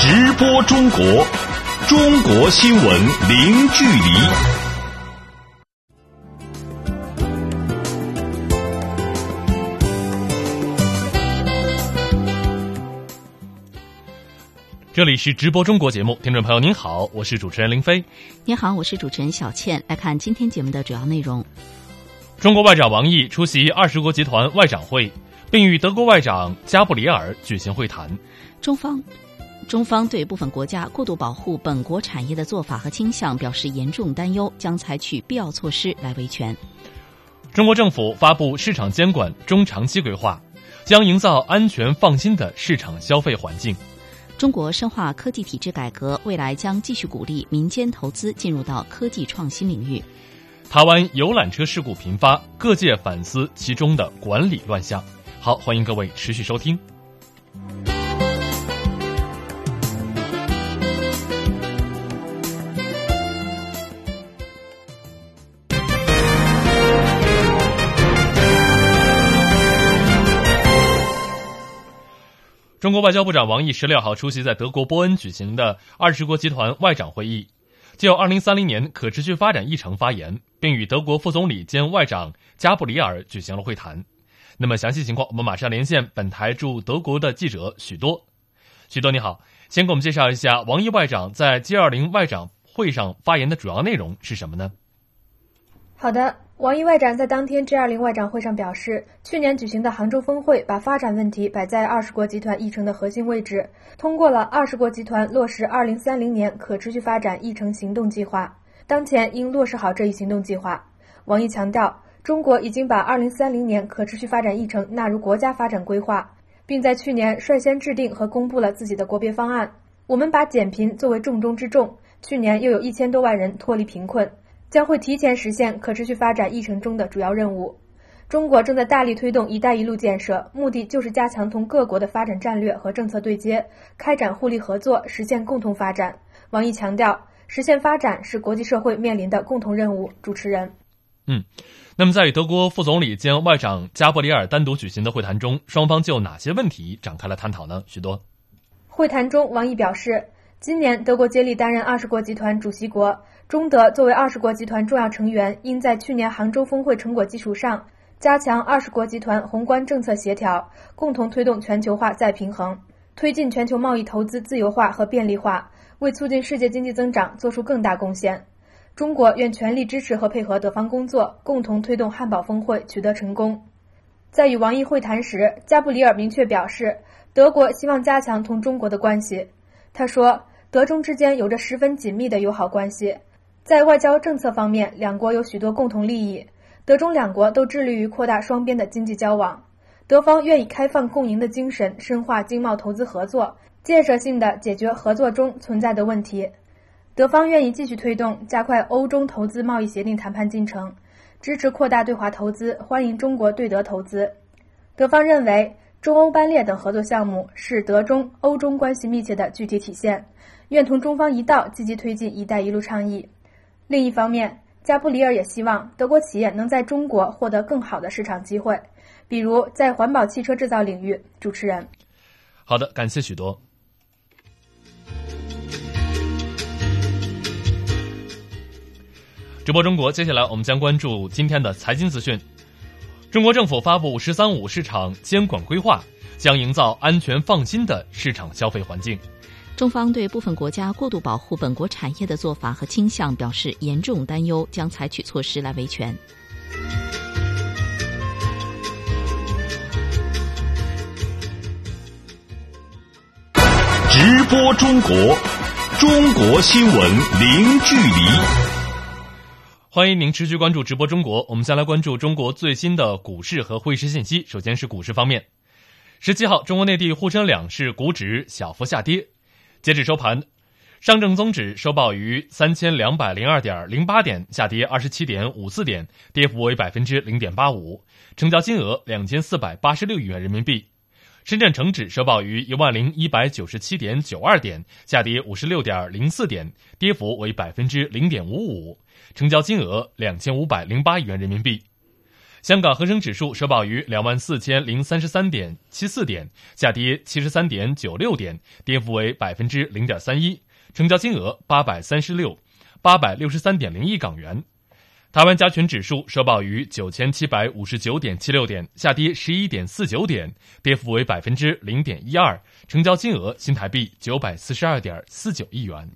直播中国，中国新闻零距离。这里是直播中国节目，听众朋友您好，我是主持人林飞。您好，我是主持人小倩。来看今天节目的主要内容。中国外长王毅出席二十国集团外长会，并与德国外长加布里尔举行会谈。中方中方对部分国家过度保护本国产业的做法和倾向表示严重担忧，将采取必要措施来维权。中国政府发布市场监管中长期规划，将营造安全放心的市场消费环境。中国深化科技体制改革，未来将继续鼓励民间投资进入到科技创新领域。台湾游览车事故频发，各界反思其中的管理乱象。好，欢迎各位持续收听。中国外交部长王毅十六号出席在德国波恩举行的二十国集团外长会议，就二零三零年可持续发展议程发言，并与德国副总理兼外长加布里尔举行了会谈。那么详细情况，我们马上连线本台驻德国的记者许多。许多你好，先给我们介绍一下王毅外长在 G 二零外长会上发言的主要内容是什么呢？好的。王毅外长在当天 G20 外长会上表示，去年举行的杭州峰会把发展问题摆在二十国集团议程的核心位置，通过了二十国集团落实2030年可持续发展议程行动计划。当前应落实好这一行动计划。王毅强调，中国已经把2030年可持续发展议程纳入国家发展规划，并在去年率先制定和公布了自己的国别方案。我们把减贫作为重中之重，去年又有一千多万人脱离贫困。将会提前实现可持续发展议程中的主要任务。中国正在大力推动“一带一路”建设，目的就是加强同各国的发展战略和政策对接，开展互利合作，实现共同发展。王毅强调，实现发展是国际社会面临的共同任务。主持人，嗯，那么在与德国副总理兼外长加布里尔单独举行的会谈中，双方就哪些问题展开了探讨呢？许多。会谈中，王毅表示，今年德国接力担任二十国集团主席国。中德作为二十国集团重要成员，应在去年杭州峰会成果基础上，加强二十国集团宏观政策协调，共同推动全球化再平衡，推进全球贸易投资自由化和便利化，为促进世界经济增长做出更大贡献。中国愿全力支持和配合德方工作，共同推动汉堡峰会取得成功。在与王毅会谈时，加布里尔明确表示，德国希望加强同中国的关系。他说，德中之间有着十分紧密的友好关系。在外交政策方面，两国有许多共同利益。德中两国都致力于扩大双边的经济交往。德方愿以开放共赢的精神，深化经贸投资合作，建设性的解决合作中存在的问题。德方愿意继续推动加快欧中投资贸易协定谈判进程，支持扩大对华投资，欢迎中国对德投资。德方认为，中欧班列等合作项目是德中欧中关系密切的具体体现，愿同中方一道积极推进“一带一路”倡议。另一方面，加布里尔也希望德国企业能在中国获得更好的市场机会，比如在环保汽车制造领域。主持人，好的，感谢许多。直播中国，接下来我们将关注今天的财经资讯。中国政府发布“十三五”市场监管规划，将营造安全放心的市场消费环境。中方对部分国家过度保护本国产业的做法和倾向表示严重担忧，将采取措施来维权。直播中国，中国新闻零距离。欢迎您持续关注直播中国，我们先来关注中国最新的股市和汇市信息。首先是股市方面，十七号，中国内地沪深两市股指小幅下跌。截至收盘，上证综指收报于三千两百零二点零八点，下跌二十七点五四点，跌幅为百分之零点八五，成交金额两千四百八十六亿元人民币。深圳成指收报于一万零一百九十七点九二点，下跌五十六点零四点，跌幅为百分之零点五五，成交金额两千五百零八亿元人民币。香港恒生指数收报于两万四千零三十三点七四点，下跌七十三点九六点，跌幅为百分之零点三一，成交金额八百三十六八百六十三点零亿港元。台湾加权指数收报于九千七百五十九点七六点，下跌十一点四九点，跌幅为百分之零点一二，成交金额新台币九百四十二点四九亿元。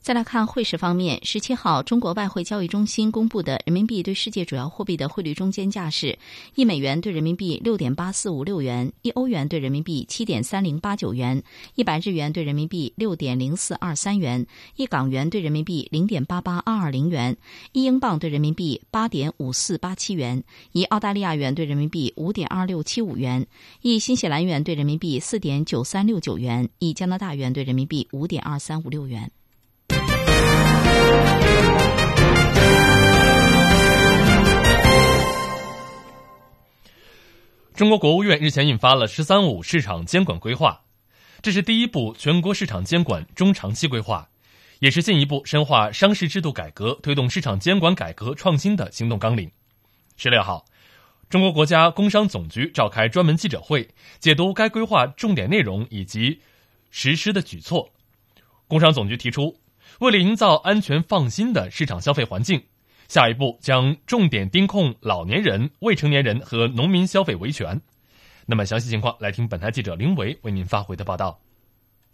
再来看汇市方面，十七号，中国外汇交易中心公布的人民币对世界主要货币的汇率中间价是：一美元对人民币六点八四五六元，一欧元对人民币七点三零八九元，一百日元对人民币六点零四二三元，一港元对人民币零点八八二二零元，一英镑对人民币八点五四八七元，一澳大利亚元对人民币五点二六七五元，一新西兰元对人民币四点九三六九元，一加拿大元对人民币五点二三五六元。中国国务院日前印发了“十三五”市场监管规划，这是第一部全国市场监管中长期规划，也是进一步深化商事制度改革、推动市场监管改革创新的行动纲领。十六号，中国国家工商总局召开专门记者会，解读该规划重点内容以及实施的举措。工商总局提出，为了营造安全放心的市场消费环境。下一步将重点盯控老年人、未成年人和农民消费维权。那么详细情况，来听本台记者林维为您发回的报道。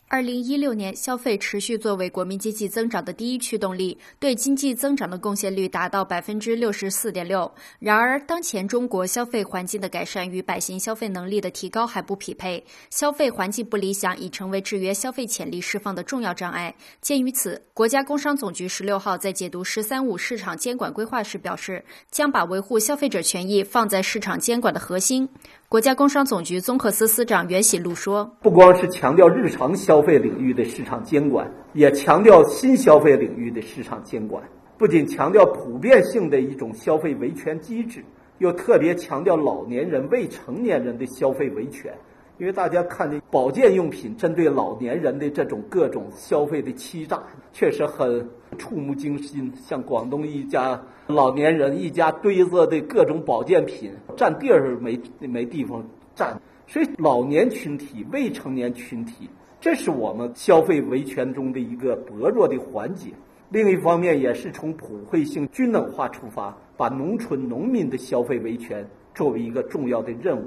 二零一六年，消费持续作为国民经济增长的第一驱动力，对经济增长的贡献率达到百分之六十四点六。然而，当前中国消费环境的改善与百姓消费能力的提高还不匹配，消费环境不理想已成为制约消费潜力释放的重要障碍。鉴于此，国家工商总局十六号在解读“十三五”市场监管规划时表示，将把维护消费者权益放在市场监管的核心。国家工商总局综合司司长袁喜禄说：“不光是强调日常消费领域的市场监管，也强调新消费领域的市场监管。不仅强调普遍性的一种消费维权机制，又特别强调老年人、未成年人的消费维权。”因为大家看的保健用品针对老年人的这种各种消费的欺诈，确实很触目惊心。像广东一家老年人一家堆着的各种保健品，占地儿没没地方占，所以老年群体、未成年群体，这是我们消费维权中的一个薄弱的环节。另一方面，也是从普惠性、均等化出发，把农村农民的消费维权作为一个重要的任务。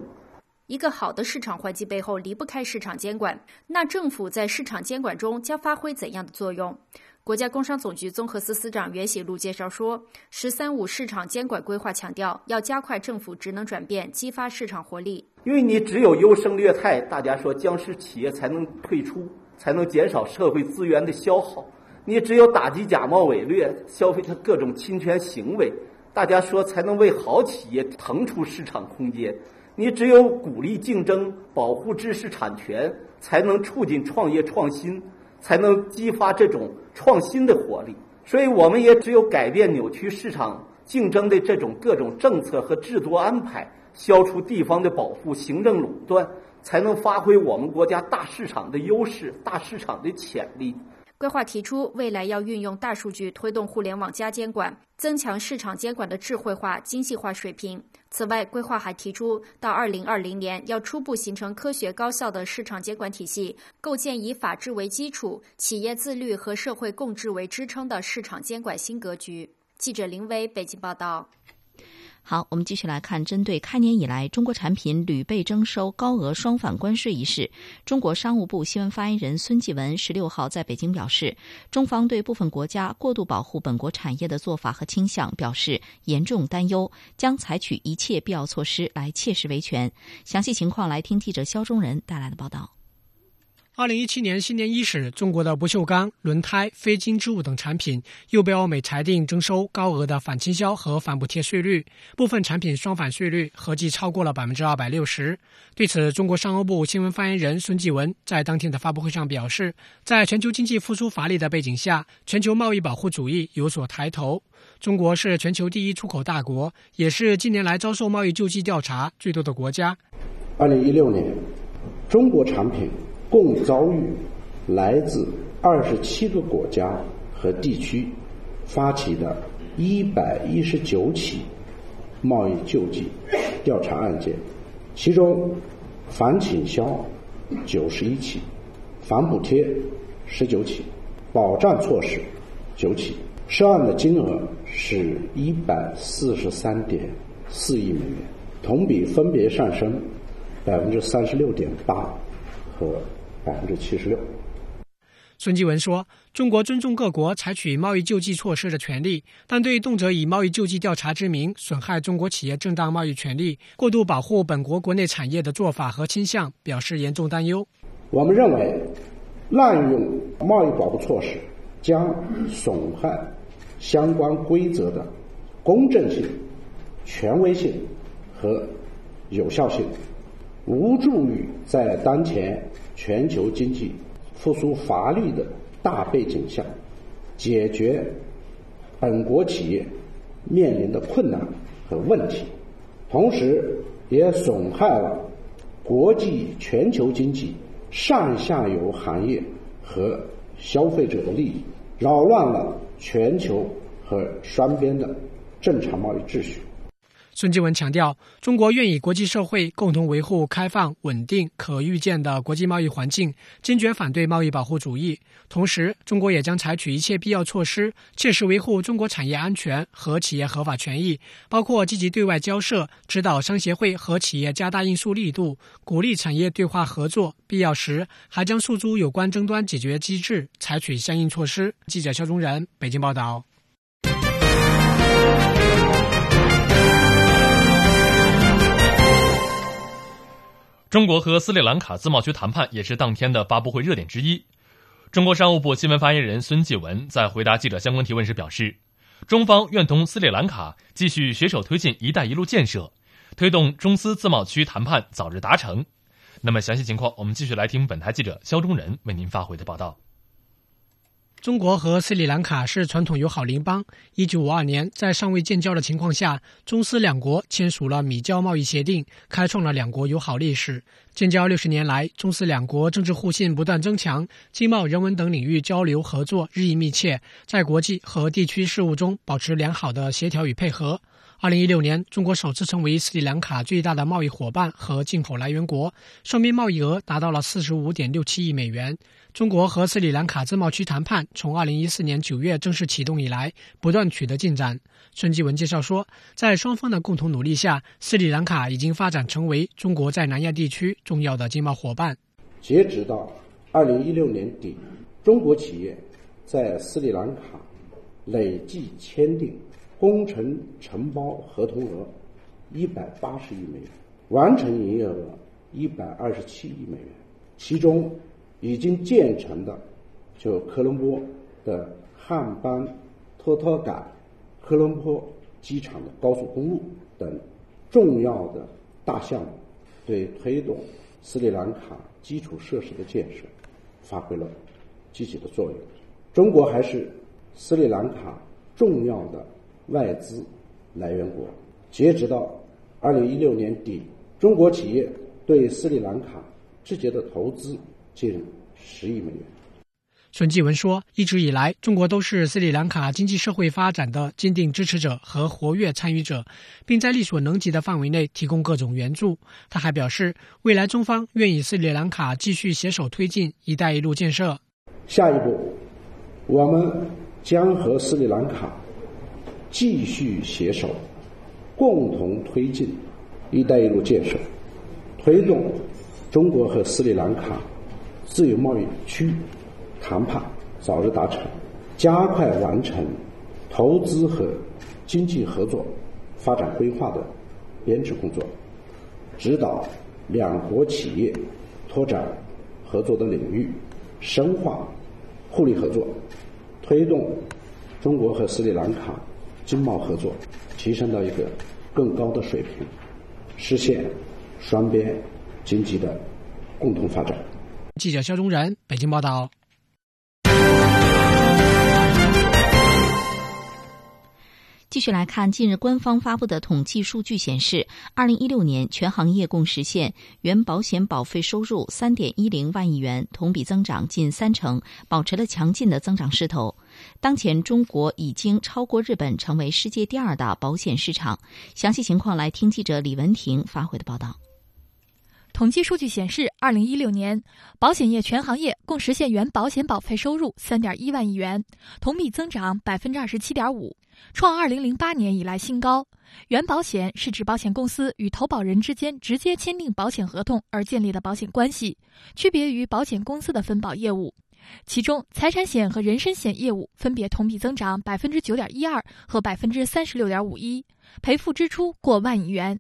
一个好的市场环境背后离不开市场监管，那政府在市场监管中将发挥怎样的作用？国家工商总局综合司司长袁喜禄介绍说，“十三五”市场监管规划强调要加快政府职能转变，激发市场活力。因为你只有优胜劣汰，大家说僵尸企业才能退出，才能减少社会资源的消耗；你只有打击假冒伪劣、消费者各种侵权行为，大家说才能为好企业腾出市场空间。你只有鼓励竞争、保护知识产权，才能促进创业创新，才能激发这种创新的活力。所以，我们也只有改变扭曲市场竞争的这种各种政策和制度安排，消除地方的保护、行政垄断，才能发挥我们国家大市场的优势、大市场的潜力。规划提出，未来要运用大数据推动互联网加监管，增强市场监管的智慧化、精细化水平。此外，规划还提出，到二零二零年要初步形成科学高效的市场监管体系，构建以法治为基础、企业自律和社会共治为支撑的市场监管新格局。记者林威北京报道。好，我们继续来看，针对开年以来中国产品屡被征收高额双反关税一事，中国商务部新闻发言人孙继文十六号在北京表示，中方对部分国家过度保护本国产业的做法和倾向表示严重担忧，将采取一切必要措施来切实维权。详细情况，来听记者肖忠仁带来的报道。二零一七年新年伊始，中国的不锈钢、轮胎、非金织物等产品又被欧美裁定征收高额的反倾销和反补贴税率，部分产品双反税率合计超过了百分之二百六十。对此，中国商务部新闻发言人孙继文在当天的发布会上表示，在全球经济复苏乏力的背景下，全球贸易保护主义有所抬头。中国是全球第一出口大国，也是近年来遭受贸易救济调查最多的国家。二零一六年，中国产品。共遭遇来自二十七个国家和地区发起的一百一十九起贸易救济调查案件，其中反倾销九十一起，反补贴十九起，保障措施九起，涉案的金额是一百四十三点四亿美元，同比分别上升百分之三十六点八和百分之七十六。孙继文说：“中国尊重各国采取贸易救济措施的权利，但对动辄以贸易救济调查之名损害中国企业正当贸易权利、过度保护本国国内产业的做法和倾向表示严重担忧。我们认为，滥用贸易保护措施将损害相关规则的公正性、权威性和有效性，无助于在当前全球经济。”复苏乏力的大背景下，解决本国企业面临的困难和问题，同时也损害了国际全球经济上下游行业和消费者的利益，扰乱了全球和双边的正常贸易秩序。孙继文强调，中国愿与国际社会共同维护开放、稳定、可预见的国际贸易环境，坚决反对贸易保护主义。同时，中国也将采取一切必要措施，切实维护中国产业安全和企业合法权益，包括积极对外交涉，指导商协会和企业加大应诉力度，鼓励产业对话合作。必要时，还将诉诸有关争端解决机制，采取相应措施。记者肖忠仁北京报道。中国和斯里兰卡自贸区谈判也是当天的发布会热点之一。中国商务部新闻发言人孙继文在回答记者相关提问时表示，中方愿同斯里兰卡继续携手推进“一带一路”建设，推动中斯自贸区谈判早日达成。那么，详细情况我们继续来听本台记者肖忠仁为您发回的报道。中国和斯里兰卡是传统友好邻邦。一九五二年，在尚未建交的情况下，中斯两国签署了米交贸易协定，开创了两国友好历史。建交六十年来，中斯两国政治互信不断增强，经贸、人文等领域交流合作日益密切，在国际和地区事务中保持良好的协调与配合。二零一六年，中国首次成为斯里兰卡最大的贸易伙伴和进口来源国，双边贸易额达到了四十五点六七亿美元。中国和斯里兰卡自贸区谈判从二零一四年九月正式启动以来，不断取得进展。孙继文介绍说，在双方的共同努力下，斯里兰卡已经发展成为中国在南亚地区重要的经贸伙伴。截止到二零一六年底，中国企业在斯里兰卡累计签订工程承包合同额一百八十亿美元，完成营业额一百二十七亿美元，其中。已经建成的，就科伦坡的汉班托托港科伦坡机场的高速公路等重要的大项目，对推动斯里兰卡基础设施的建设发挥了积极的作用。中国还是斯里兰卡重要的外资来源国。截止到二零一六年底，中国企业对斯里兰卡直接的投资。近十亿美元。孙继文说：“一直以来，中国都是斯里兰卡经济社会发展的坚定支持者和活跃参与者，并在力所能及的范围内提供各种援助。”他还表示，未来中方愿与斯里兰卡继续携手推进“一带一路”建设。下一步，我们将和斯里兰卡继续携手，共同推进“一带一路”建设，推动中国和斯里兰卡。自由贸易区谈判早日达成，加快完成投资和经济合作发展规划的编制工作，指导两国企业拓展合作的领域，深化互利合作，推动中国和斯里兰卡经贸合作提升到一个更高的水平，实现双边经济的共同发展。记者肖忠然北京报道。继续来看，近日官方发布的统计数据显示，二零一六年全行业共实现原保险保费收入三点一零万亿元，同比增长近三成，保持了强劲的增长势头。当前中国已经超过日本，成为世界第二大保险市场。详细情况来听记者李文婷发回的报道。统计数据显示，二零一六年保险业全行业共实现原保险保费收入三点一万亿元，同比增长百分之二十七点五，创二零零八年以来新高。原保险是指保险公司与投保人之间直接签订保险合同而建立的保险关系，区别于保险公司的分保业务。其中，财产险和人身险业务分别同比增长百分之九点一二和百分之三十六点五一，赔付支出过万亿元。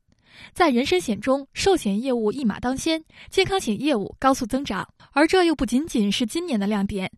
在人身险中，寿险业务一马当先，健康险业务高速增长，而这又不仅仅是今年的亮点。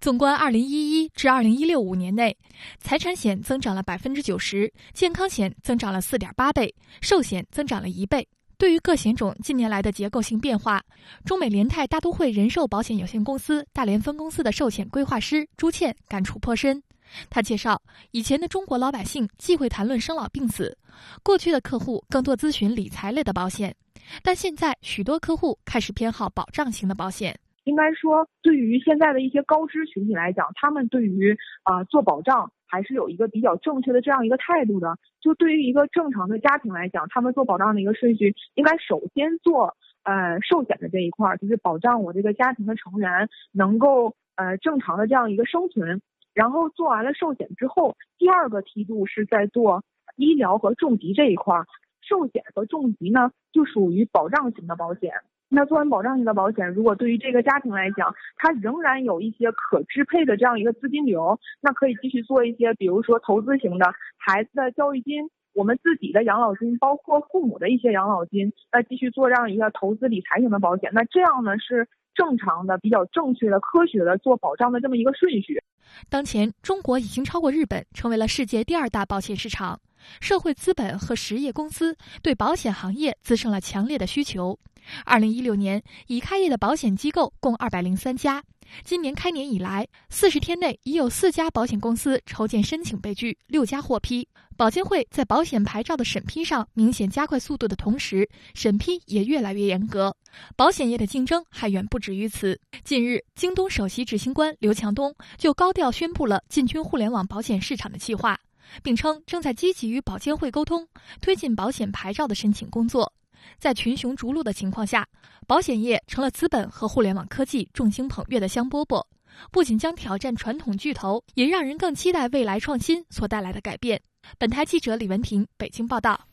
纵观二零一一至二零一六五年内，财产险增长了百分之九十，健康险增长了四点八倍，寿险增长了一倍。对于各险种近年来的结构性变化，中美联泰大都会人寿保险有限公司大连分公司的寿险规划师朱倩感触颇深。他介绍，以前的中国老百姓忌讳谈论生老病死，过去的客户更多咨询理财类的保险，但现在许多客户开始偏好保障型的保险。应该说，对于现在的一些高知群体来讲，他们对于啊做保障还是有一个比较正确的这样一个态度的。就对于一个正常的家庭来讲，他们做保障的一个顺序，应该首先做呃寿险的这一块，就是保障我这个家庭的成员能够呃正常的这样一个生存。然后做完了寿险之后，第二个梯度是在做医疗和重疾这一块儿。寿险和重疾呢，就属于保障型的保险。那做完保障型的保险，如果对于这个家庭来讲，它仍然有一些可支配的这样一个资金流，那可以继续做一些，比如说投资型的孩子的教育金，我们自己的养老金，包括父母的一些养老金，那继续做这样一个投资理财型的保险。那这样呢是正常的、比较正确的、科学的做保障的这么一个顺序。当前，中国已经超过日本，成为了世界第二大保险市场。社会资本和实业公司对保险行业滋生了强烈的需求。二零一六年，已开业的保险机构共二百零三家。今年开年以来，四十天内已有四家保险公司筹建申请被拒，六家获批。保监会在保险牌照的审批上明显加快速度的同时，审批也越来越严格。保险业的竞争还远不止于此。近日，京东首席执行官刘强东就高调宣布了进军互联网保险市场的计划，并称正在积极与保监会沟通，推进保险牌照的申请工作。在群雄逐鹿的情况下，保险业成了资本和互联网科技众星捧月的香饽饽，不仅将挑战传统巨头，也让人更期待未来创新所带来的改变。本台记者李文婷北京报道。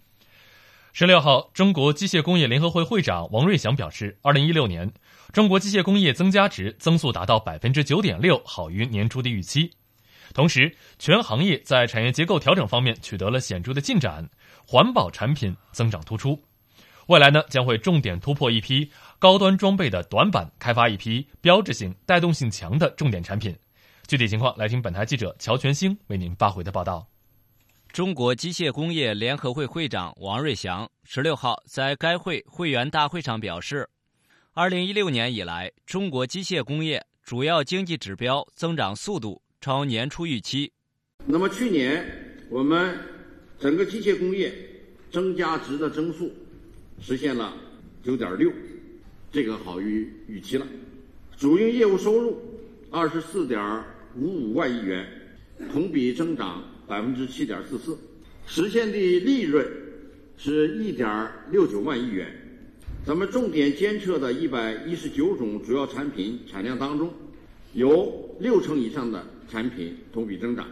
十六号，中国机械工业联合会会长王瑞祥表示，二零一六年中国机械工业增加值增速达到百分之九点六，好于年初的预期。同时，全行业在产业结构调整方面取得了显著的进展，环保产品增长突出。未来呢，将会重点突破一批高端装备的短板，开发一批标志性、带动性强的重点产品。具体情况，来听本台记者乔全兴为您发回的报道。中国机械工业联合会会长王瑞祥十六号在该会会员大会上表示，二零一六年以来，中国机械工业主要经济指标增长速度超年初预期。那么，去年我们整个机械工业增加值的增速。实现了九点六，这个好于预期了。主营业务收入二十四点五五万亿元，同比增长百分之七点四四，实现的利润是一点六九万亿元。咱们重点监测的一百一十九种主要产品产量当中，有六成以上的产品同比增长。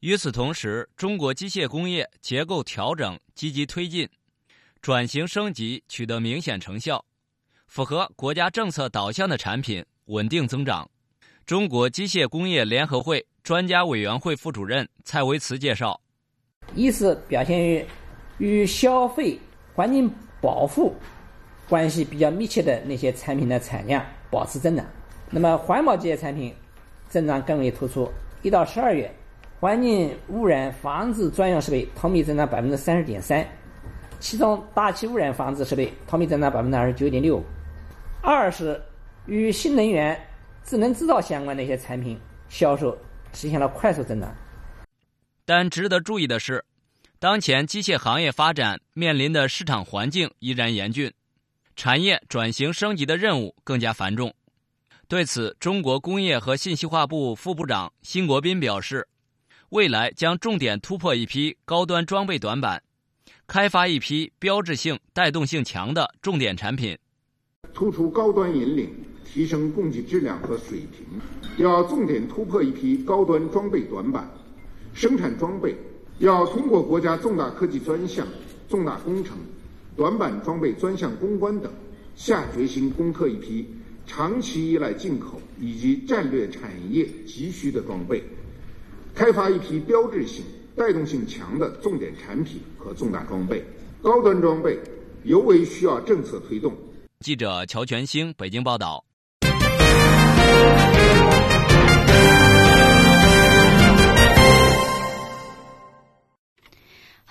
与此同时，中国机械工业结构调整积极推进。转型升级取得明显成效，符合国家政策导向的产品稳定增长。中国机械工业联合会专家委员会副主任蔡维慈介绍：一是表现于与消费环境保护关系比较密切的那些产品的产量保持增长，那么环保这些产品增长更为突出。一到十二月，环境污染防治专用设备同比增长百分之三十点三。其中，大气污染防治设备同比增长百分之二十九点六。二是与新能源、智能制造相关的一些产品销售实现了快速增长。但值得注意的是，当前机械行业发展面临的市场环境依然严峻，产业转型升级的任务更加繁重。对此，中国工业和信息化部副部长辛国斌表示，未来将重点突破一批高端装备短板，开发一批标志性、带动性强的重点产品，突出高端引领，提升供给质量和水平。要重点突破一批高端装备短板，生产装备要通过国家重大科技专项、重大工程、短板装备专项攻关等，下决心攻克一批长期依赖进口以及战略产业急需的装备，开发一批标志性、带动性强的重点产品和重大装备。高端装备尤为需要政策推动。记者乔全兴北京报道。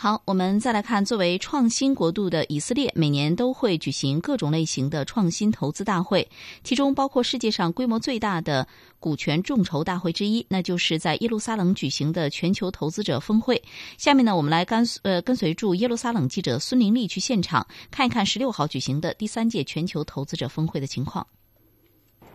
好，我们再来看，作为创新国度的以色列，每年都会举行各种类型的创新投资大会，其中包括世界上规模最大的股权众筹大会之一，那就是在耶路撒冷举行的全球投资者峰会。下面呢，我们来跟呃跟随驻耶路撒冷记者孙玲丽去现场看一看十六号举行的第三届全球投资者峰会的情况。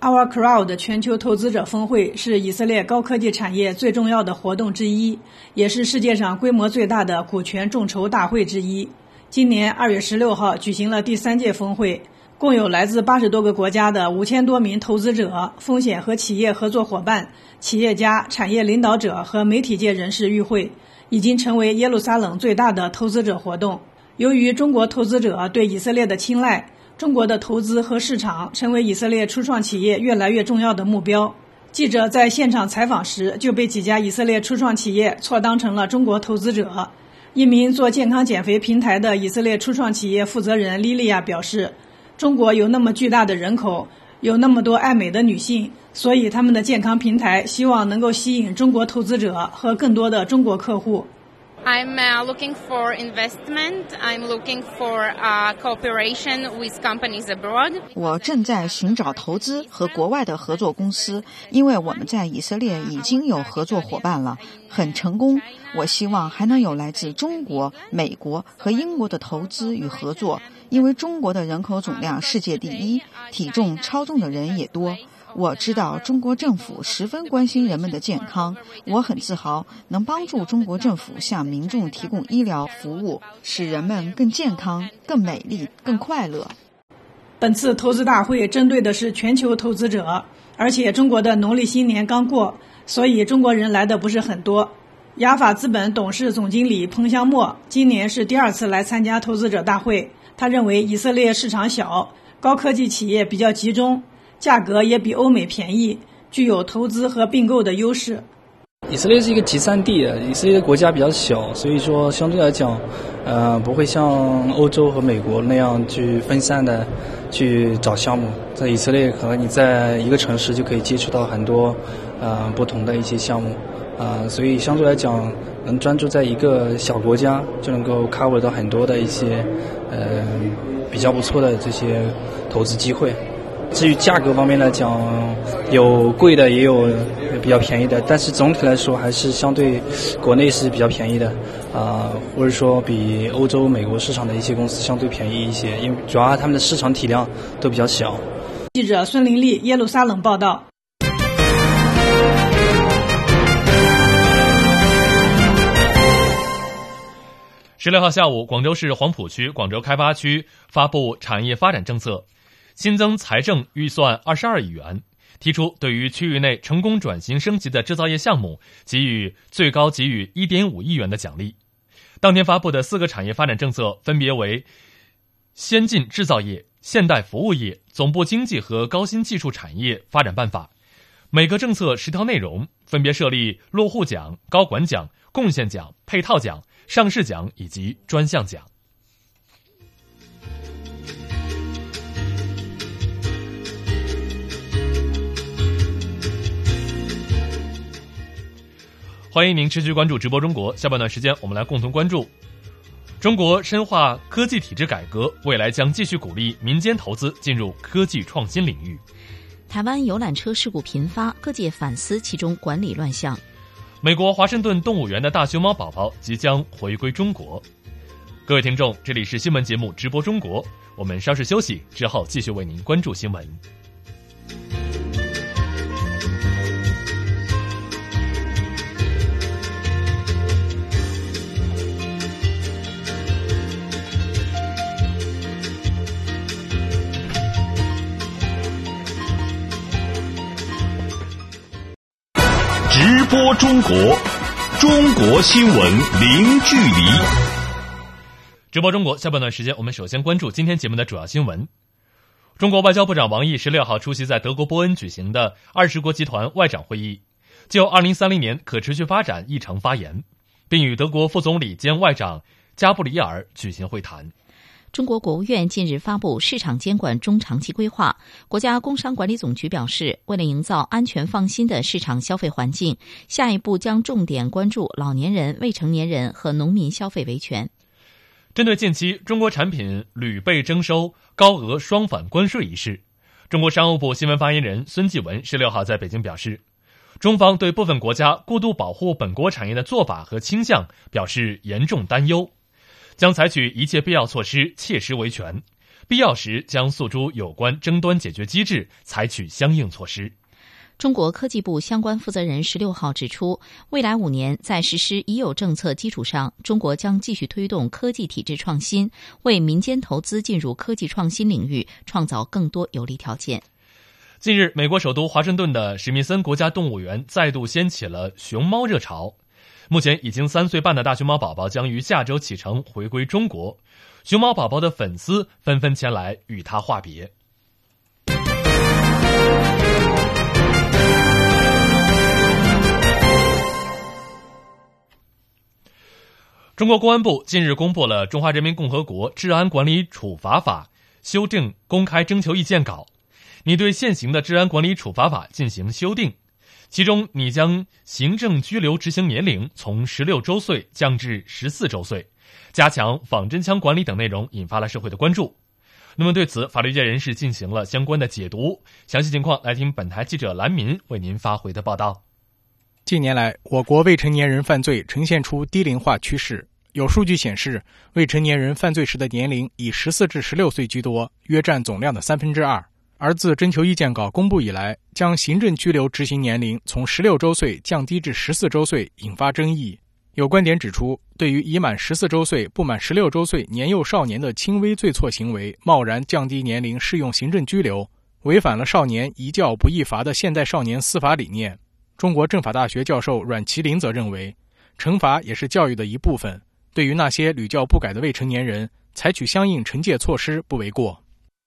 Our Crowd 全球投资者峰会是以色列高科技产业最重要的活动之一，也是世界上规模最大的股权众筹大会之一。今年二月十六号举行了第三届峰会，共有来自八十多个国家的五千多名投资者、风险和企业合作伙伴、企业家、产业领导者和媒体界人士与会，已经成为耶路撒冷最大的投资者活动。由于中国投资者对以色列的青睐。中国的投资和市场成为以色列初创企业越来越重要的目标。记者在现场采访时就被几家以色列初创企业错当成了中国投资者。一名做健康减肥平台的以色列初创企业负责人莉莉亚表示：“中国有那么巨大的人口，有那么多爱美的女性，所以他们的健康平台希望能够吸引中国投资者和更多的中国客户。” I'm uh, looking for investment. I'm looking for a cooperation with companies abroad. 我正在寻找投资和国外的合作公司，因为我们在以色列已经有合作伙伴了，很成功。我希望还能有来自中国、美国和英国的投资与合作，因为中国的人口总量世界第一，体重超重的人也多。我知道中国政府十分关心人们的健康，我很自豪能帮助中国政府向民众提供医疗服务，使人们更健康、更美丽、更快乐。本次投资大会针对的是全球投资者，而且中国的农历新年刚过，所以中国人来的不是很多。雅法资本董事总经理彭香墨今年是第二次来参加投资者大会，他认为以色列市场小，高科技企业比较集中。价格也比欧美便宜，具有投资和并购的优势。以色列是一个集散地，以色列的国家比较小，所以说相对来讲，呃，不会像欧洲和美国那样去分散的去找项目。在以色列，可能你在一个城市就可以接触到很多呃不同的一些项目，啊，所以相对来讲，能专注在一个小国家，就能够 cover 到很多的一些呃比较不错的这些投资机会。至于价格方面来讲，有贵的也有比较便宜的，但是总体来说还是相对国内是比较便宜的，啊，或者说比欧洲、美国市场的一些公司相对便宜一些，因为主要他们的市场体量都比较小。记者孙林丽，耶路撒冷报道。十六号下午，广州市黄埔区广州开发区发布产业发展政策。新增财政预算二十二亿元，提出对于区域内成功转型升级的制造业项目给予最高给予一点五亿元的奖励。当天发布的四个产业发展政策分别为：先进制造业、现代服务业、总部经济和高新技术产业发展办法。每个政策十条内容分别设立落户奖、高管奖、贡献奖、配套奖、上市奖以及专项奖。欢迎您持续关注直播中国。下半段时间，我们来共同关注中国深化科技体制改革，未来将继续鼓励民间投资进入科技创新领域。台湾游览车事故频发，各界反思其中管理乱象。美国华盛顿动物园的大熊猫宝宝即将回归中国。各位听众，这里是新闻节目直播中国，我们稍事休息之后继续为您关注新闻。播中国，中国新闻零距离。直播中国下半段时间，我们首先关注今天节目的主要新闻。中国外交部长王毅十六号出席在德国波恩举行的二十国集团外长会议，就二零三零年可持续发展议程发言，并与德国副总理兼外长加布里尔举行会谈。中国国务院近日发布市场监管中长期规划。国家工商管理总局表示，为了营造安全放心的市场消费环境，下一步将重点关注老年人、未成年人和农民消费维权。针对近期中国产品屡被征收高额双反关税一事，中国商务部新闻发言人孙继文十六号在北京表示，中方对部分国家过度保护本国产业的做法和倾向表示严重担忧。将采取一切必要措施，切实维权，必要时将诉诸有关争端解决机制，采取相应措施。中国科技部相关负责人十六号指出，未来五年在实施已有政策基础上，中国将继续推动科技体制创新，为民间投资进入科技创新领域创造更多有利条件。近日，美国首都华盛顿的史密森国家动物园再度掀起了熊猫热潮。目前已经三岁半的大熊猫宝宝将于下周启程回归中国，熊猫宝宝的粉丝纷纷前来与他话别。中国公安部近日公布了《中华人民共和国治安管理处罚法》修订公开征求意见稿，拟对现行的治安管理处罚法进行修订。其中，拟将行政拘留执行年龄从十六周岁降至十四周岁，加强仿真枪管理等内容，引发了社会的关注。那么，对此，法律界人士进行了相关的解读。详细情况，来听本台记者蓝民为您发回的报道。近年来，我国未成年人犯罪呈现出低龄化趋势。有数据显示，未成年人犯罪时的年龄以十四至十六岁居多，约占总量的三分之二。而自征求意见稿公布以来，将行政拘留执行年龄从十六周岁降低至十四周岁，引发争议。有观点指出，对于已满十四周岁不满十六周岁年幼少年的轻微罪错行为，贸然降低年龄适用行政拘留，违反了“少年宜教不宜罚”的现代少年司法理念。中国政法大学教授阮麒麟则认为，惩罚也是教育的一部分，对于那些屡教不改的未成年人，采取相应惩戒措施不为过。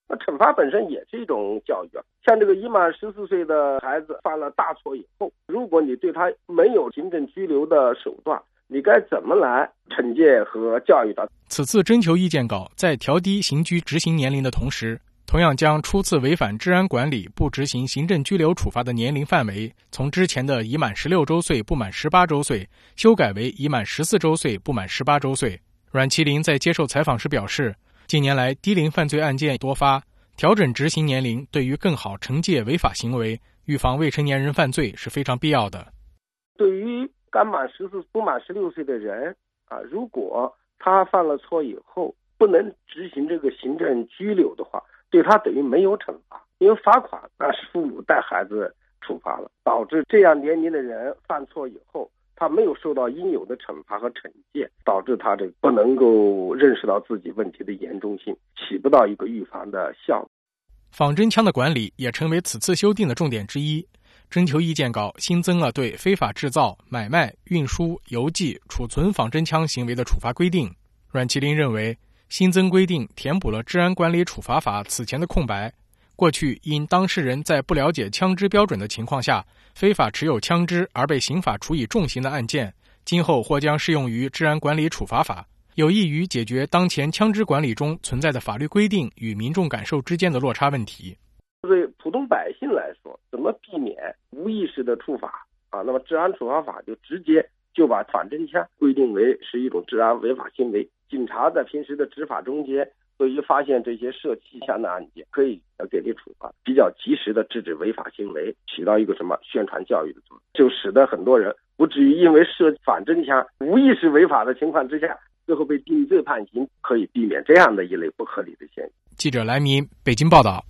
那惩罚本身也是一种教育啊，像这个已满十四岁的孩子犯了大错以后，如果你对他没有行政拘留的手段，你该怎么来惩戒和教育他？此次征求意见稿在调低刑拘执行年龄的同时，同样将初次违反治安管理不执行行政拘留处罚的年龄范围，从之前的已满十六周岁不满十八周岁，修改为已满十四周岁不满十八周岁。阮麒麟在接受采访时表示。近年来，低龄犯罪案件多发，调整执行年龄对于更好惩戒违法行为、预防未成年人犯罪是非常必要的。对于刚满十四不满十六岁的人啊，如果他犯了错以后不能执行这个行政拘留的话，对他等于没有惩罚，因为罚款那是父母带孩子处罚了，导致这样年龄的人犯错以后。他没有受到应有的惩罚和惩戒，导致他这不能够认识到自己问题的严重性，起不到一个预防的效果。仿真枪的管理也成为此次修订的重点之一。征求意见稿新增了对非法制造、买卖、运输、邮寄、储存仿真枪行为的处罚规定。阮麒麟认为，新增规定填补了治安管理处罚法此前的空白。过去因当事人在不了解枪支标准的情况下非法持有枪支而被刑法处以重刑的案件，今后或将适用于治安管理处罚法，有益于解决当前枪支管理中存在的法律规定与民众感受之间的落差问题。对普通百姓来说，怎么避免无意识的处罚啊？那么治安处罚法就直接就把仿真枪规定为是一种治安违法行为，警察在平时的执法中间。对于发现这些涉气枪的案件，可以要给予处罚，比较及时的制止违法行为，起到一个什么宣传教育的作用，就使得很多人不至于因为涉仿真枪无意识违法的情况之下，最后被定罪判刑，可以避免这样的一类不合理的现象。记者来明北京报道。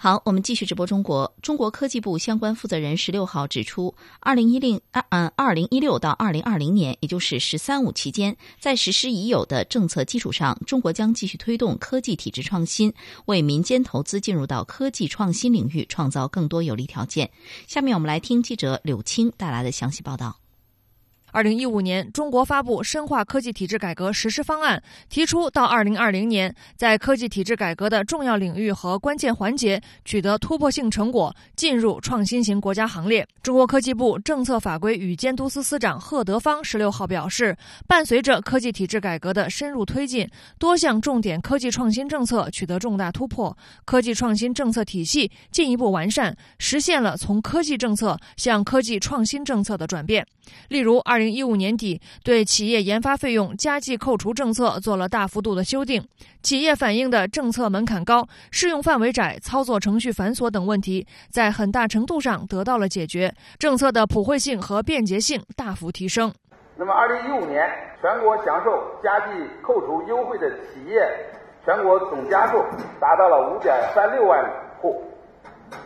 好，我们继续直播中国。中国科技部相关负责人十六号指出，二零一零二嗯二零一六到二零二零年，也就是“十三五”期间，在实施已有的政策基础上，中国将继续推动科技体制创新，为民间投资进入到科技创新领域创造更多有利条件。下面我们来听记者柳青带来的详细报道。二零一五年，中国发布深化科技体制改革实施方案，提出到二零二零年，在科技体制改革的重要领域和关键环节取得突破性成果，进入创新型国家行列。中国科技部政策法规与监督司司长贺德芳十六号表示，伴随着科技体制改革的深入推进，多项重点科技创新政策取得重大突破，科技创新政策体系进一步完善，实现了从科技政策向科技创新政策的转变。例如，二二零一五年底对企业研发费用加计扣除政策做了大幅度的修订，企业反映的政策门槛高、适用范围窄、操作程序繁琐等问题，在很大程度上得到了解决，政策的普惠性和便捷性大幅提升。那么，二零一五年全国享受加计扣除优惠的企业全国总家数达到了五点三六万户，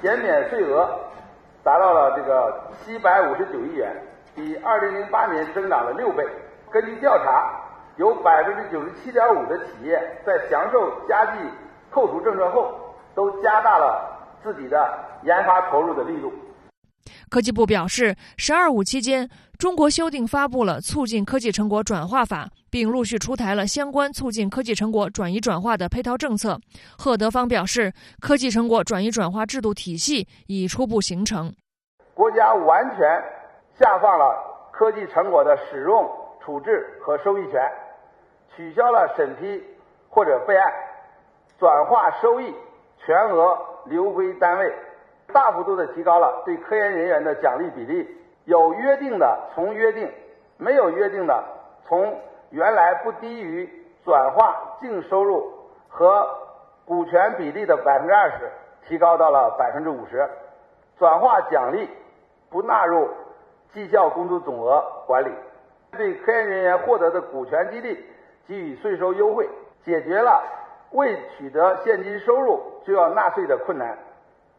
减免税额达到了这个七百五十九亿元。比二零零八年增长了六倍。根据调查，有百分之九十七点五的企业在享受加计扣除政策后，都加大了自己的研发投入的力度。科技部表示，“十二五”期间，中国修订发布了《促进科技成果转化法》，并陆续出台了相关促进科技成果转移转化的配套政策。贺德芳表示，科技成果转移转化制度体系已初步形成。国家完全。下放了科技成果的使用、处置和收益权，取消了审批或者备案，转化收益全额流归单位，大幅度的提高了对科研人员的奖励比例。有约定的从约定，没有约定的从原来不低于转化净收入和股权比例的百分之二十，提高到了百分之五十。转化奖励不纳入。绩效工资总额管理，对科研人员获得的股权激励给予税收优惠，解决了未取得现金收入就要纳税的困难，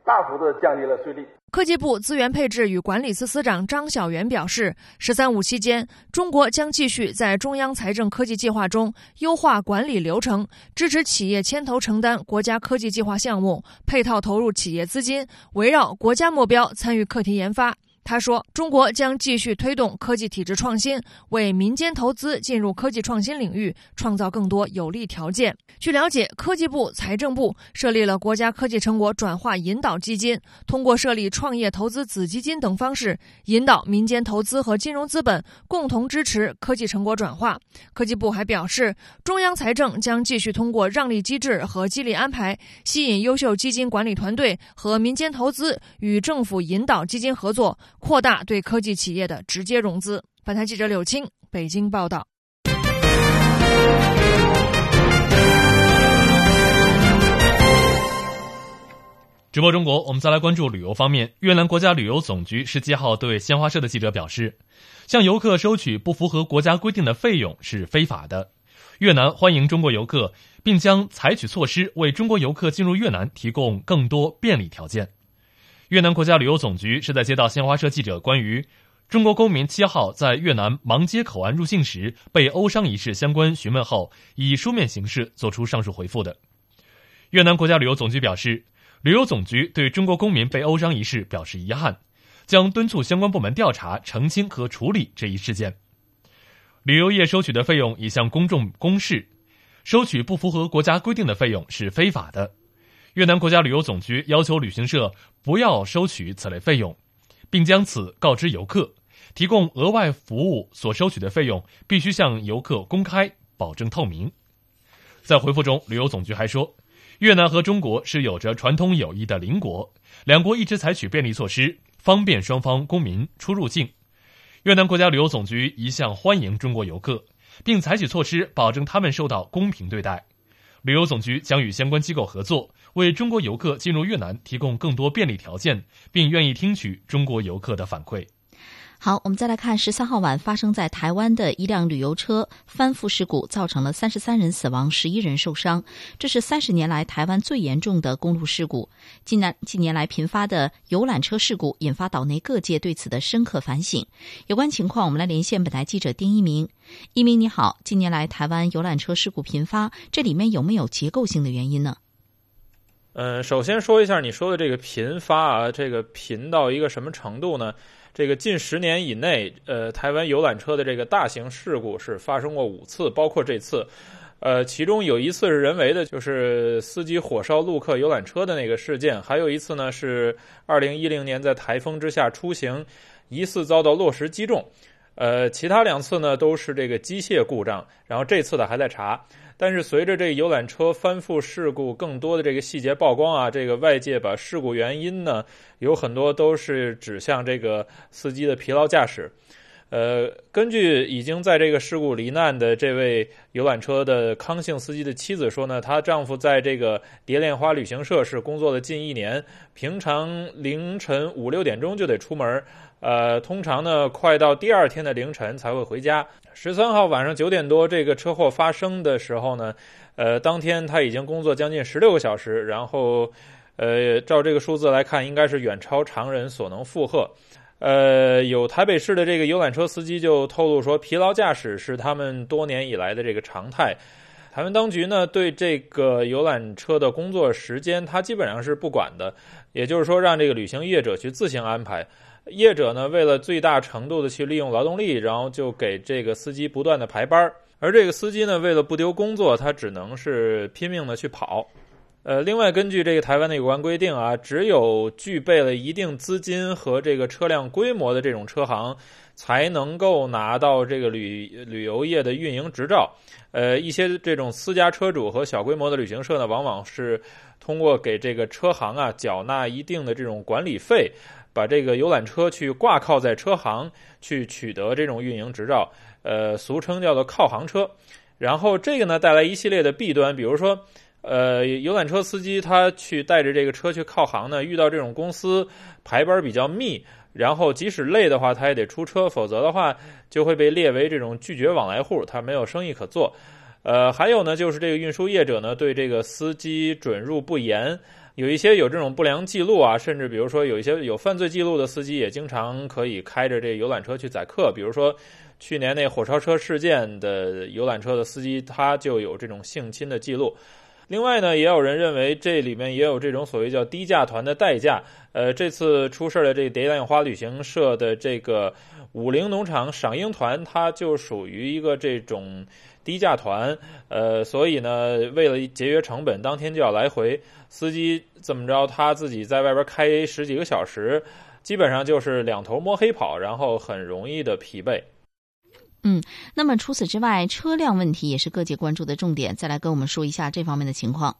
大幅度降低了税率。科技部资源配置与管理司司长张晓元表示，“十三五”期间，中国将继续在中央财政科技计划中优化管理流程，支持企业牵头承担国家科技计划项目，配套投入企业资金，围绕国家目标参与课题研发。他说：“中国将继续推动科技体制创新，为民间投资进入科技创新领域创造更多有利条件。”据了解，科技部、财政部设立了国家科技成果转化引导基金，通过设立创业投资子基金等方式，引导民间投资和金融资本共同支持科技成果转化。科技部还表示，中央财政将继续通过让利机制和激励安排，吸引优秀基金管理团队和民间投资与政府引导基金合作。扩大对科技企业的直接融资。本台记者柳青北京报道。直播中国，我们再来关注旅游方面。越南国家旅游总局十七号对新华社的记者表示，向游客收取不符合国家规定的费用是非法的。越南欢迎中国游客，并将采取措施为中国游客进入越南提供更多便利条件。越南国家旅游总局是在接到新华社记者关于中国公民七号在越南芒街口岸入境时被殴伤一事相关询问后，以书面形式作出上述回复的。越南国家旅游总局表示，旅游总局对中国公民被殴伤一事表示遗憾，将敦促相关部门调查、澄清和处理这一事件。旅游业收取的费用已向公众公示，收取不符合国家规定的费用是非法的。越南国家旅游总局要求旅行社不要收取此类费用，并将此告知游客。提供额外服务所收取的费用必须向游客公开，保证透明。在回复中，旅游总局还说，越南和中国是有着传统友谊的邻国，两国一直采取便利措施，方便双方公民出入境。越南国家旅游总局一向欢迎中国游客，并采取措施保证他们受到公平对待。旅游总局将与相关机构合作，为中国游客进入越南提供更多便利条件，并愿意听取中国游客的反馈。好，我们再来看十三号晚发生在台湾的一辆旅游车翻覆事故，造成了三十三人死亡，十一人受伤。这是三十年来台湾最严重的公路事故。近年近年来频发的游览车事故，引发岛内各界对此的深刻反省。有关情况，我们来连线本台记者丁一鸣。一鸣你好，近年来台湾游览车事故频发，这里面有没有结构性的原因呢？嗯，首先说一下你说的这个频发啊，这个频到一个什么程度呢？这个近十年以内，呃，台湾游览车的这个大型事故是发生过五次，包括这次，呃，其中有一次是人为的，就是司机火烧陆客游览车的那个事件，还有一次呢是二零一零年在台风之下出行，疑似遭到落石击中，呃，其他两次呢都是这个机械故障，然后这次的还在查。但是随着这游览车翻覆事故更多的这个细节曝光啊，这个外界把事故原因呢有很多都是指向这个司机的疲劳驾驶。呃，根据已经在这个事故罹难的这位游览车的康姓司机的妻子说呢，她丈夫在这个蝶恋花旅行社是工作了近一年，平常凌晨五六点钟就得出门。呃，通常呢，快到第二天的凌晨才会回家。十三号晚上九点多，这个车祸发生的时候呢，呃，当天他已经工作将近十六个小时，然后，呃，照这个数字来看，应该是远超常人所能负荷。呃，有台北市的这个游览车司机就透露说，疲劳驾驶是他们多年以来的这个常态。台湾当局呢，对这个游览车的工作时间，他基本上是不管的，也就是说，让这个旅行业者去自行安排。业者呢，为了最大程度的去利用劳动力，然后就给这个司机不断的排班而这个司机呢，为了不丢工作，他只能是拼命的去跑。呃，另外根据这个台湾的有关规定啊，只有具备了一定资金和这个车辆规模的这种车行，才能够拿到这个旅旅游业的运营执照。呃，一些这种私家车主和小规模的旅行社呢，往往是通过给这个车行啊缴纳一定的这种管理费。把这个游览车去挂靠在车行，去取得这种运营执照，呃，俗称叫做靠行车。然后这个呢带来一系列的弊端，比如说，呃，游览车司机他去带着这个车去靠行呢，遇到这种公司排班比较密，然后即使累的话，他也得出车，否则的话就会被列为这种拒绝往来户，他没有生意可做。呃，还有呢，就是这个运输业者呢对这个司机准入不严。有一些有这种不良记录啊，甚至比如说有一些有犯罪记录的司机，也经常可以开着这游览车去载客。比如说去年那火烧车事件的游览车的司机，他就有这种性侵的记录。另外呢，也有人认为这里面也有这种所谓叫低价团的代价。呃，这次出事的这蝶恋花旅行社的这个五菱农场赏樱团，它就属于一个这种低价团。呃，所以呢，为了节约成本，当天就要来回。司机怎么着？他自己在外边开十几个小时，基本上就是两头摸黑跑，然后很容易的疲惫。嗯，那么除此之外，车辆问题也是各界关注的重点。再来跟我们说一下这方面的情况。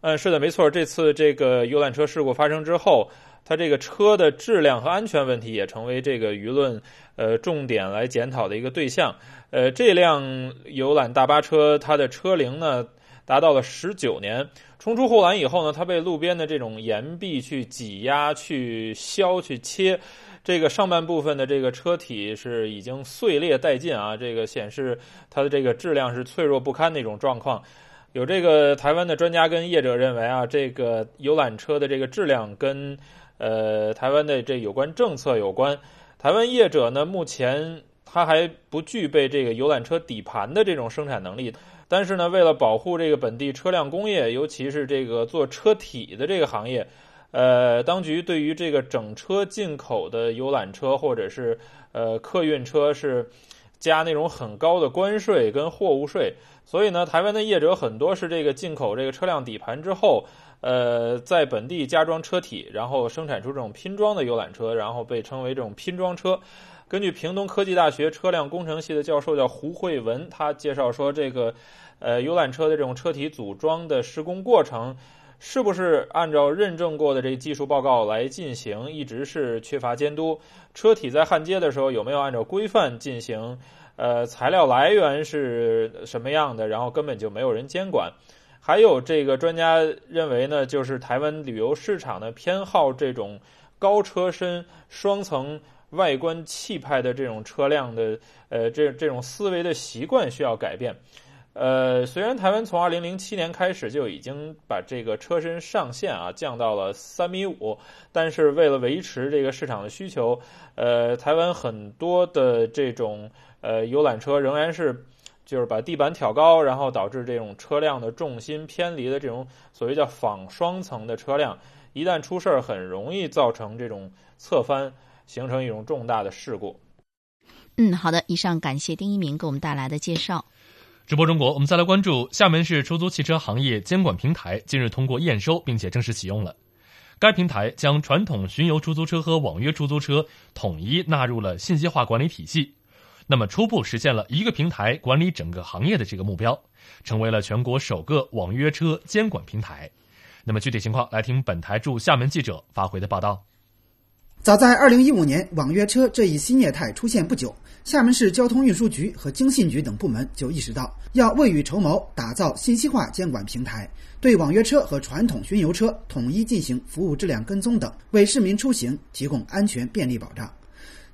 嗯，是的，没错。这次这个游览车事故发生之后，它这个车的质量和安全问题也成为这个舆论呃重点来检讨的一个对象。呃，这辆游览大巴车它的车龄呢达到了十九年。冲出护栏以后呢，它被路边的这种岩壁去挤压、去削、去切，这个上半部分的这个车体是已经碎裂殆尽啊！这个显示它的这个质量是脆弱不堪那种状况。有这个台湾的专家跟业者认为啊，这个游览车的这个质量跟呃台湾的这有关政策有关。台湾业者呢，目前它还不具备这个游览车底盘的这种生产能力。但是呢，为了保护这个本地车辆工业，尤其是这个做车体的这个行业，呃，当局对于这个整车进口的游览车或者是呃客运车是加那种很高的关税跟货物税。所以呢，台湾的业者很多是这个进口这个车辆底盘之后，呃，在本地加装车体，然后生产出这种拼装的游览车，然后被称为这种拼装车。根据屏东科技大学车辆工程系的教授叫胡慧文，他介绍说这个。呃，游览车的这种车体组装的施工过程，是不是按照认证过的这技术报告来进行，一直是缺乏监督。车体在焊接的时候有没有按照规范进行？呃，材料来源是什么样的？然后根本就没有人监管。还有这个专家认为呢，就是台湾旅游市场呢偏好这种高车身双层外观气派的这种车辆的呃这这种思维的习惯需要改变。呃，虽然台湾从二零零七年开始就已经把这个车身上限啊降到了三米五，但是为了维持这个市场的需求，呃，台湾很多的这种呃游览车仍然是就是把地板挑高，然后导致这种车辆的重心偏离的这种所谓叫仿双层的车辆，一旦出事儿，很容易造成这种侧翻，形成一种重大的事故。嗯，好的，以上感谢丁一鸣给我们带来的介绍。直播中国，我们再来关注厦门市出租汽车行业监管平台近日通过验收，并且正式启用了。该平台将传统巡游出租车和网约出租车统一纳入了信息化管理体系，那么初步实现了一个平台管理整个行业的这个目标，成为了全国首个网约车监管平台。那么具体情况，来听本台驻厦门记者发回的报道。早在二零一五年，网约车这一新业态出现不久。厦门市交通运输局和经信局等部门就意识到，要未雨绸缪，打造信息化监管平台，对网约车和传统巡游车统一进行服务质量跟踪等，为市民出行提供安全便利保障。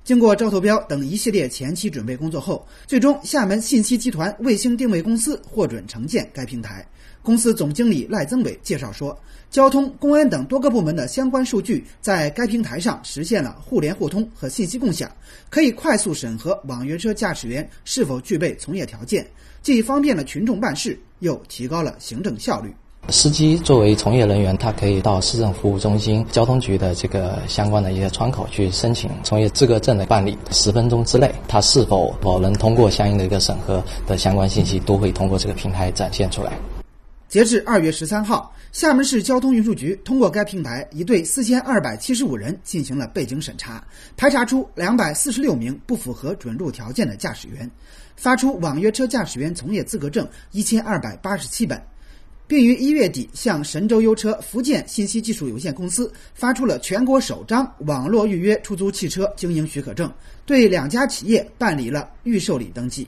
经过招投标等一系列前期准备工作后，最终厦门信息集团卫星定位公司获准承建该平台。公司总经理赖增伟介绍说。交通、公安等多个部门的相关数据在该平台上实现了互联互通和信息共享，可以快速审核网约车驾驶员是否具备从业条件，既方便了群众办事，又提高了行政效率。司机作为从业人员，他可以到市政服务中心、交通局的这个相关的一些窗口去申请从业资格证的办理，十分钟之内，他是否否能通过相应的一个审核的相关信息，都会通过这个平台展现出来。截至二月十三号，厦门市交通运输局通过该平台，已对四千二百七十五人进行了背景审查，排查出两百四十六名不符合准入条件的驾驶员，发出网约车驾驶员从业资格证一千二百八十七本，并于一月底向神州优车福建信息技术有限公司发出了全国首张网络预约出租汽车经营许可证，对两家企业办理了预受理登记。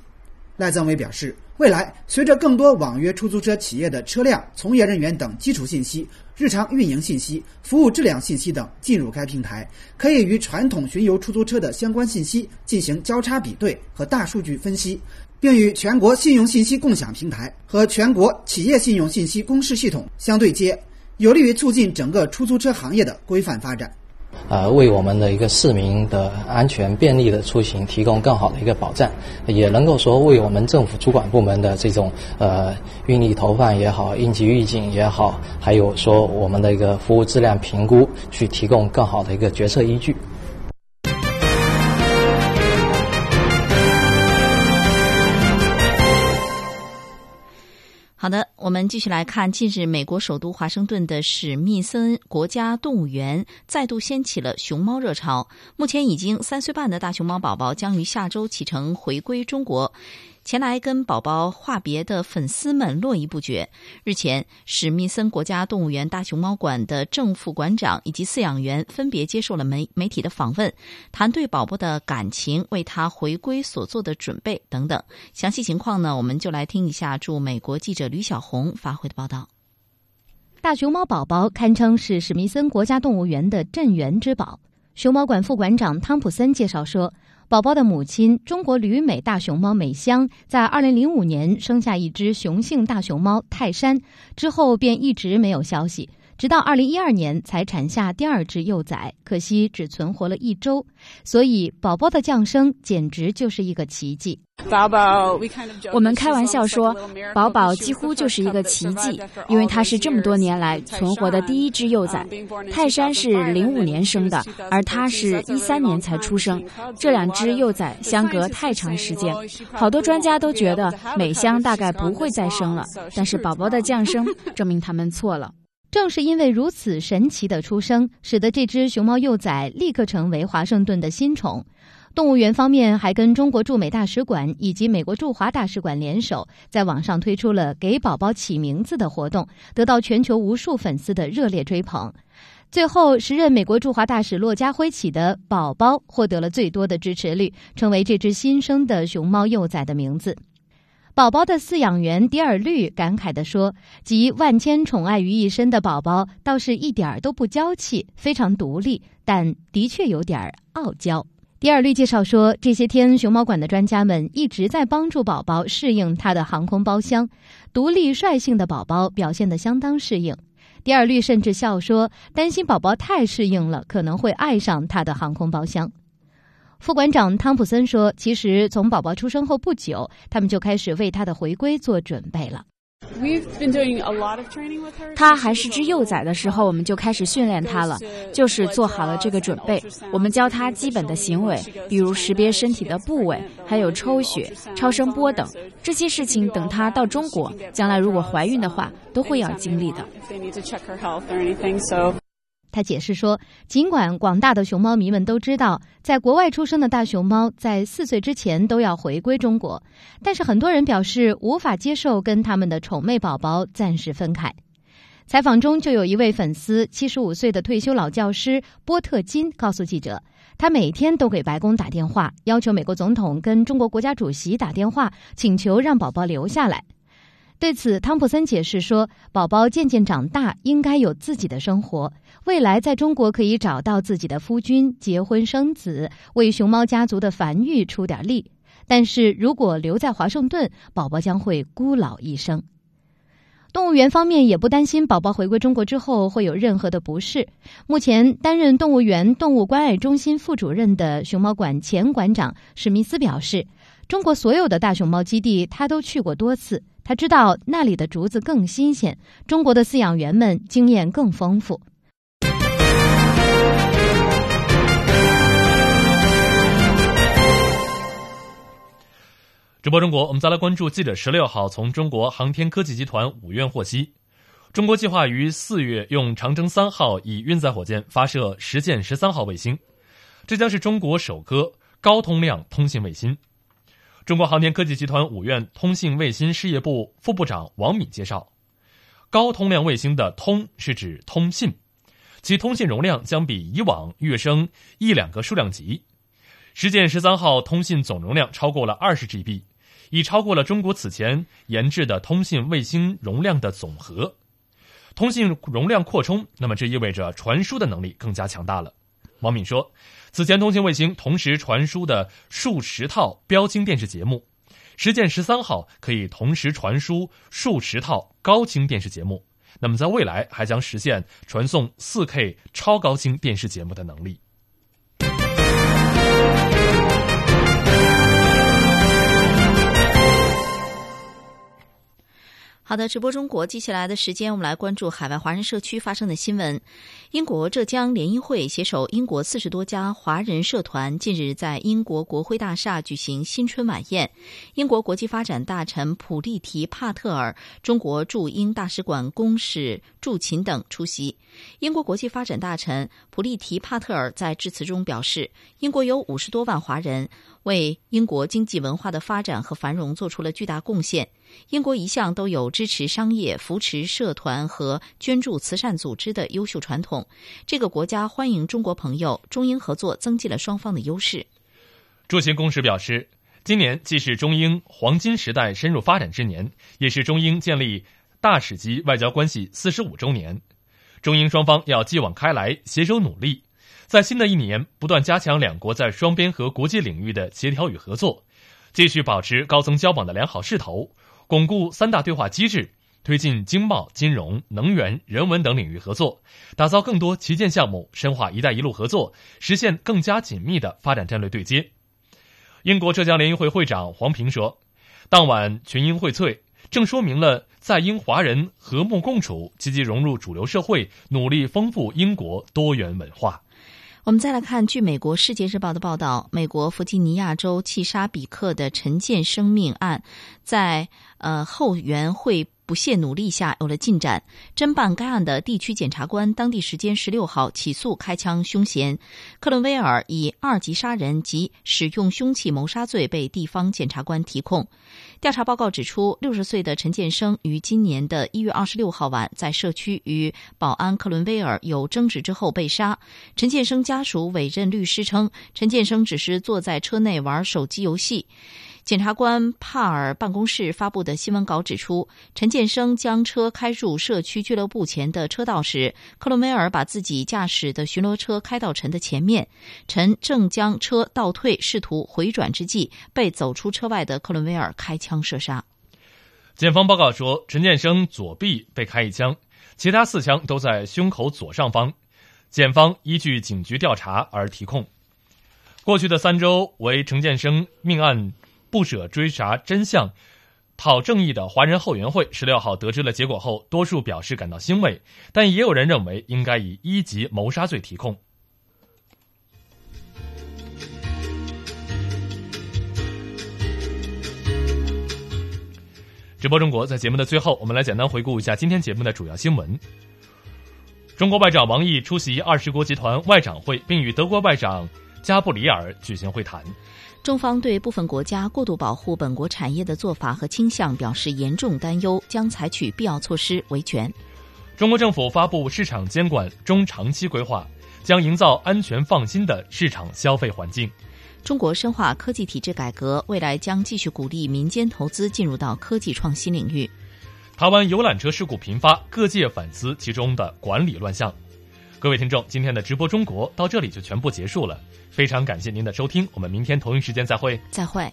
赖增伟表示，未来随着更多网约出租车企业的车辆、从业人员等基础信息、日常运营信息、服务质量信息等进入该平台，可以与传统巡游出租车的相关信息进行交叉比对和大数据分析，并与全国信用信息共享平台和全国企业信用信息公示系统相对接，有利于促进整个出租车行业的规范发展。呃，为我们的一个市民的安全便利的出行提供更好的一个保障，也能够说为我们政府主管部门的这种呃运力投放也好、应急预警也好，还有说我们的一个服务质量评估，去提供更好的一个决策依据。好的，我们继续来看，近日美国首都华盛顿的史密森国家动物园再度掀起了熊猫热潮。目前已经三岁半的大熊猫宝宝将于下周启程回归中国。前来跟宝宝话别的粉丝们络绎不绝。日前，史密森国家动物园大熊猫馆的正副馆长以及饲养员分别接受了媒媒体的访问，谈对宝宝的感情、为他回归所做的准备等等。详细情况呢，我们就来听一下驻美国记者吕小红发回的报道。大熊猫宝宝堪称是史密森国家动物园的镇园之宝。熊猫馆副馆长汤普森介绍说。宝宝的母亲中国旅美大熊猫美香，在二零零五年生下一只雄性大熊猫泰山，之后便一直没有消息。直到二零一二年才产下第二只幼崽，可惜只存活了一周，所以宝宝的降生简直就是一个奇迹。宝宝，我们开玩笑说，宝宝几乎就是一个奇迹，因为它是这么多年来存活的第一只幼崽。泰山是零五年生的，而它是一三年才出生，这两只幼崽相隔太长时间，好多专家都觉得美香大概不会再生了，但是宝宝的降生证明他们错了。正是因为如此神奇的出生，使得这只熊猫幼崽立刻成为华盛顿的新宠。动物园方面还跟中国驻美大使馆以及美国驻华大使馆联手，在网上推出了给宝宝起名字的活动，得到全球无数粉丝的热烈追捧。最后，时任美国驻华大使骆家辉起的“宝宝”获得了最多的支持率，成为这只新生的熊猫幼崽的名字。宝宝的饲养员迪尔绿感慨地说：“集万千宠爱于一身的宝宝，倒是一点儿都不娇气，非常独立，但的确有点傲娇。”迪尔律介绍说，这些天熊猫馆的专家们一直在帮助宝宝适应他的航空包厢，独立率性的宝宝表现得相当适应。迪尔律甚至笑说，担心宝宝太适应了，可能会爱上他的航空包厢。副馆长汤普森说：“其实从宝宝出生后不久，他们就开始为他的回归做准备了。”他还是只幼崽的时候，我们就开始训练他了，就是做好了这个准备。我们教他基本的行为，比如识别身体的部位，还有抽血、超声波等这些事情。等他到中国，将来如果怀孕的话，都会要经历的。他解释说，尽管广大的熊猫迷们都知道，在国外出生的大熊猫在四岁之前都要回归中国，但是很多人表示无法接受跟他们的宠妹宝宝暂时分开。采访中就有一位粉丝，七十五岁的退休老教师波特金告诉记者，他每天都给白宫打电话，要求美国总统跟中国国家主席打电话，请求让宝宝留下来。对此，汤普森解释说：“宝宝渐渐长大，应该有自己的生活，未来在中国可以找到自己的夫君，结婚生子，为熊猫家族的繁育出点力。但是如果留在华盛顿，宝宝将会孤老一生。”动物园方面也不担心宝宝回归中国之后会有任何的不适。目前担任动物园动物关爱中心副主任的熊猫馆前馆长史密斯表示：“中国所有的大熊猫基地，他都去过多次。”他知道那里的竹子更新鲜，中国的饲养员们经验更丰富。直播中国，我们再来关注记者十六号从中国航天科技集团五院获悉，中国计划于四月用长征三号乙运载火箭发射实践十三号卫星，这将是中国首颗高通量通信卫星。中国航天科技集团五院通信卫星事业部副部长王敏介绍，高通量卫星的“通”是指通信，其通信容量将比以往跃升一两个数量级。实践十三号通信总容量超过了二十 GB，已超过了中国此前研制的通信卫星容量的总和。通信容量扩充，那么这意味着传输的能力更加强大了。王敏说。此前，通信卫星同时传输的数十套标清电视节目，实践十三号可以同时传输数十套高清电视节目。那么，在未来还将实现传送四 K 超高清电视节目的能力。好的，直播中国，接下来的时间，我们来关注海外华人社区发生的新闻。英国浙江联谊会携手英国四十多家华人社团，近日在英国国会大厦举行新春晚宴。英国国际发展大臣普利提帕特尔、中国驻英大使馆公使祝勤等出席。英国国际发展大臣普利提帕特尔在致辞中表示，英国有五十多万华人。为英国经济文化的发展和繁荣做出了巨大贡献。英国一向都有支持商业、扶持社团和捐助慈善组织的优秀传统。这个国家欢迎中国朋友，中英合作增进了双方的优势。驻秦公使表示，今年既是中英黄金时代深入发展之年，也是中英建立大使级外交关系四十五周年。中英双方要继往开来，携手努力。在新的一年，不断加强两国在双边和国际领域的协调与合作，继续保持高层交往的良好势头，巩固三大对话机制，推进经贸、金融、能源、人文等领域合作，打造更多旗舰项目，深化“一带一路”合作，实现更加紧密的发展战略对接。英国浙江联谊会会长黄平说：“当晚群英荟萃，正说明了在英华人和睦共处，积极融入主流社会，努力丰富英国多元文化。”我们再来看，据美国《世界日报》的报道，美国弗吉尼亚州契沙比克的陈建生命案，在呃后援会不懈努力下有了进展。侦办该案的地区检察官，当地时间十六号起诉开枪凶嫌克伦威尔，以二级杀人及使用凶器谋杀罪被地方检察官提控。调查报告指出，六十岁的陈建生于今年的一月二十六号晚在社区与保安克伦威尔有争执之后被杀。陈建生家属委任律师称，陈建生只是坐在车内玩手机游戏。检察官帕尔办公室发布的新闻稿指出，陈建生将车开入社区俱乐部前的车道时，克伦威尔把自己驾驶的巡逻车开到陈的前面，陈正将车倒退，试图回转之际，被走出车外的克伦威尔开枪射杀。检方报告说，陈建生左臂被开一枪，其他四枪都在胸口左上方。检方依据警局调查而提控。过去的三周为陈建生命案不舍追查真相、讨正义的华人后援会十六号得知了结果后，多数表示感到欣慰，但也有人认为应该以一级谋杀罪提控。直播中国，在节目的最后，我们来简单回顾一下今天节目的主要新闻。中国外长王毅出席二十国集团外长会，并与德国外长。加布里尔举行会谈，中方对部分国家过度保护本国产业的做法和倾向表示严重担忧，将采取必要措施维权。中国政府发布市场监管中长期规划，将营造安全放心的市场消费环境。中国深化科技体制改革，未来将继续鼓励民间投资进入到科技创新领域。台湾游览车事故频发，各界反思其中的管理乱象。各位听众今天的直播中国到这里就全部结束了非常感谢您的收听我们明天同一时间再会。再会。